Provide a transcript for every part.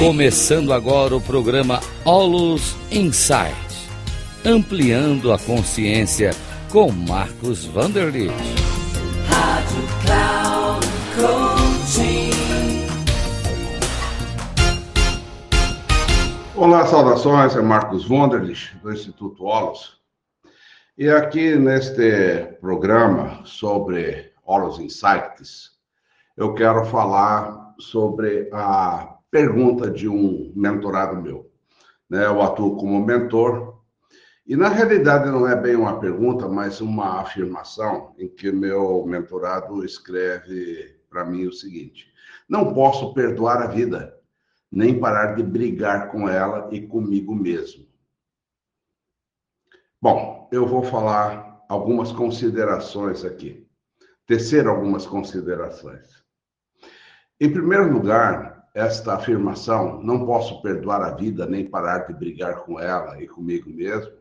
Começando agora o programa Olus Insight, ampliando a consciência com Marcos Vanderlitt. Rádio Cloud Coaching. Olá, saudações, é Marcos Vanderlitt, do Instituto Olus. E aqui neste programa sobre Olus Insights, eu quero falar sobre a pergunta de um mentorado meu. Né? Eu atuo como mentor, e na realidade não é bem uma pergunta, mas uma afirmação em que meu mentorado escreve para mim o seguinte: Não posso perdoar a vida, nem parar de brigar com ela e comigo mesmo. Bom, eu vou falar algumas considerações aqui, tecer algumas considerações. Em primeiro lugar, esta afirmação, não posso perdoar a vida nem parar de brigar com ela e comigo mesmo,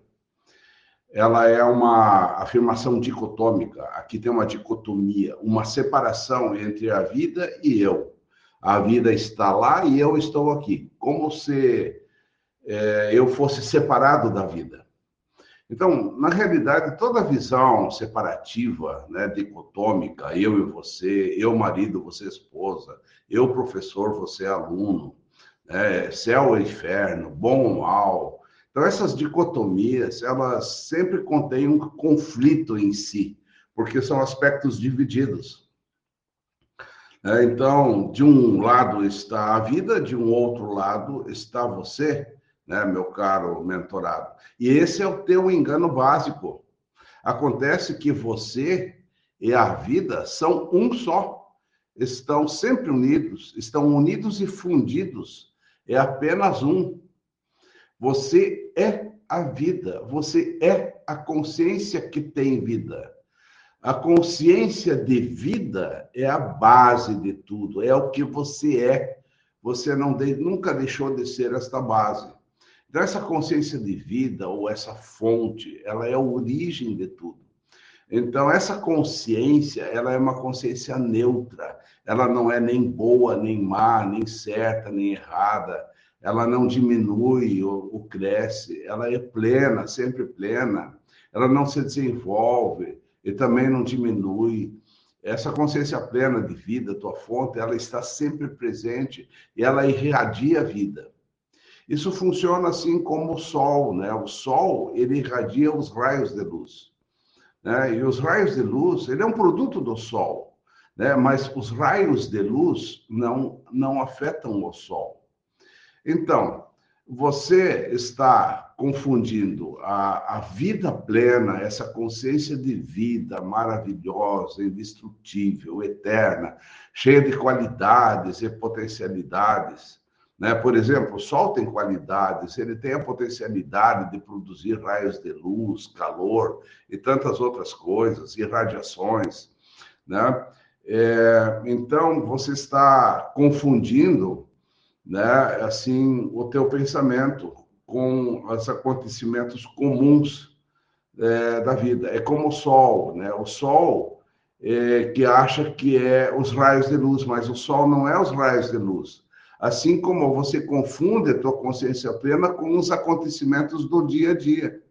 ela é uma afirmação dicotômica. Aqui tem uma dicotomia, uma separação entre a vida e eu. A vida está lá e eu estou aqui, como se é, eu fosse separado da vida. Então, na realidade, toda visão separativa, né, dicotômica, eu e você, eu marido, você esposa, eu professor, você aluno, né, céu e inferno, bom ou mal. Então, essas dicotomias, elas sempre contêm um conflito em si, porque são aspectos divididos. É, então, de um lado está a vida, de um outro lado está você, né, meu caro mentorado. E esse é o teu engano básico. Acontece que você e a vida são um só. Estão sempre unidos, estão unidos e fundidos. É apenas um. Você é a vida, você é a consciência que tem vida. A consciência de vida é a base de tudo, é o que você é. Você não de, nunca deixou de ser esta base. Então, essa consciência de vida, ou essa fonte, ela é a origem de tudo. Então, essa consciência, ela é uma consciência neutra. Ela não é nem boa, nem má, nem certa, nem errada. Ela não diminui ou, ou cresce. Ela é plena, sempre plena. Ela não se desenvolve e também não diminui. Essa consciência plena de vida, tua fonte, ela está sempre presente e ela irradia a vida. Isso funciona assim como o Sol, né? O Sol, ele irradia os raios de luz. Né? E os raios de luz, ele é um produto do Sol, né? Mas os raios de luz não, não afetam o Sol. Então, você está confundindo a, a vida plena, essa consciência de vida maravilhosa, indestrutível, eterna, cheia de qualidades e potencialidades, né? Por exemplo, o Sol tem qualidades, ele tem a potencialidade de produzir raios de luz, calor e tantas outras coisas, e radiações. Né? É, então, você está confundindo né, assim, o teu pensamento com os acontecimentos comuns é, da vida. É como o Sol, né? O Sol é, que acha que é os raios de luz, mas o Sol não é os raios de luz. Assim como você confunde a tua consciência plena com os acontecimentos do dia a dia.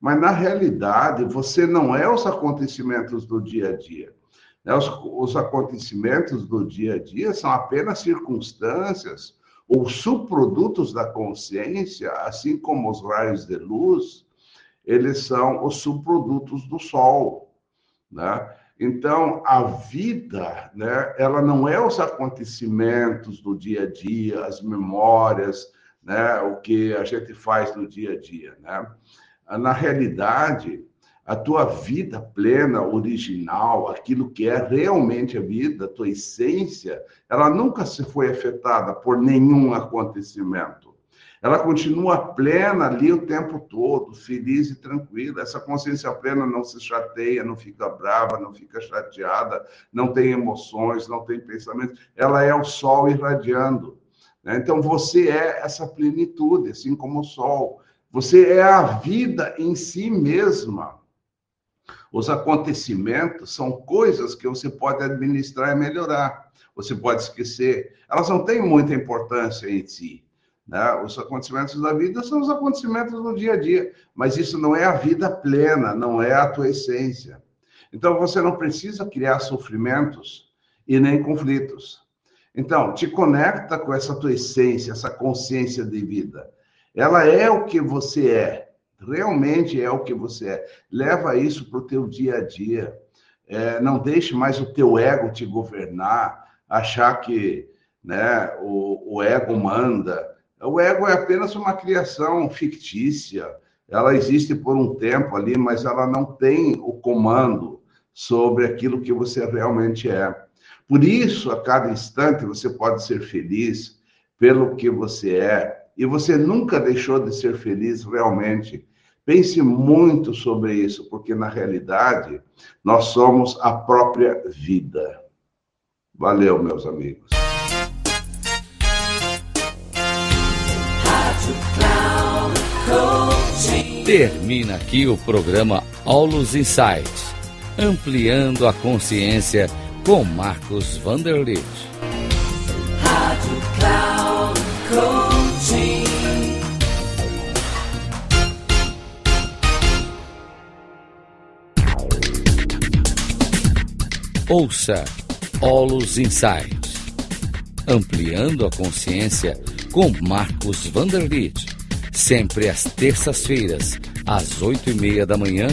Mas, na realidade, você não é os acontecimentos do dia a dia. Né? Os, os acontecimentos do dia a dia são apenas circunstâncias ou subprodutos da consciência, assim como os raios de luz, eles são os subprodutos do Sol. Né? Então, a vida, né, ela não é os acontecimentos do dia a dia, as memórias, né, o que a gente faz no dia a dia, né? Na realidade, a tua vida plena, original, aquilo que é realmente a vida, a tua essência, ela nunca se foi afetada por nenhum acontecimento ela continua plena ali o tempo todo, feliz e tranquila. Essa consciência plena não se chateia, não fica brava, não fica chateada, não tem emoções, não tem pensamentos. Ela é o sol irradiando. Né? Então você é essa plenitude, assim como o sol. Você é a vida em si mesma. Os acontecimentos são coisas que você pode administrar e melhorar. Você pode esquecer. Elas não têm muita importância em si. Né? Os acontecimentos da vida são os acontecimentos do dia a dia. Mas isso não é a vida plena, não é a tua essência. Então você não precisa criar sofrimentos e nem conflitos. Então, te conecta com essa tua essência, essa consciência de vida. Ela é o que você é realmente é o que você é. Leva isso para o teu dia a dia. É, não deixe mais o teu ego te governar, achar que né, o, o ego manda. O ego é apenas uma criação fictícia. Ela existe por um tempo ali, mas ela não tem o comando sobre aquilo que você realmente é. Por isso, a cada instante, você pode ser feliz pelo que você é. E você nunca deixou de ser feliz realmente Pense muito sobre isso, porque na realidade nós somos a própria vida. Valeu, meus amigos. Termina aqui o programa Aulos Insights, ampliando a consciência com Marcos Vanderlitt. Rádio Cloud Coaching. Ouça Olus Insights, ampliando a consciência com Marcos Vanderlitt, sempre às terças-feiras, às oito e meia da manhã,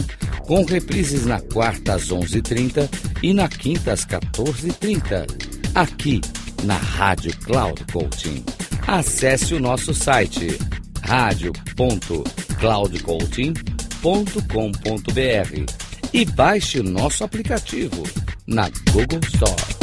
com reprises na quarta às onze e trinta e na quinta às quatorze e trinta, aqui na Rádio Cloud Coaching. Acesse o nosso site radio.cloudcoaching.com.br e baixe o nosso aplicativo na Google Store.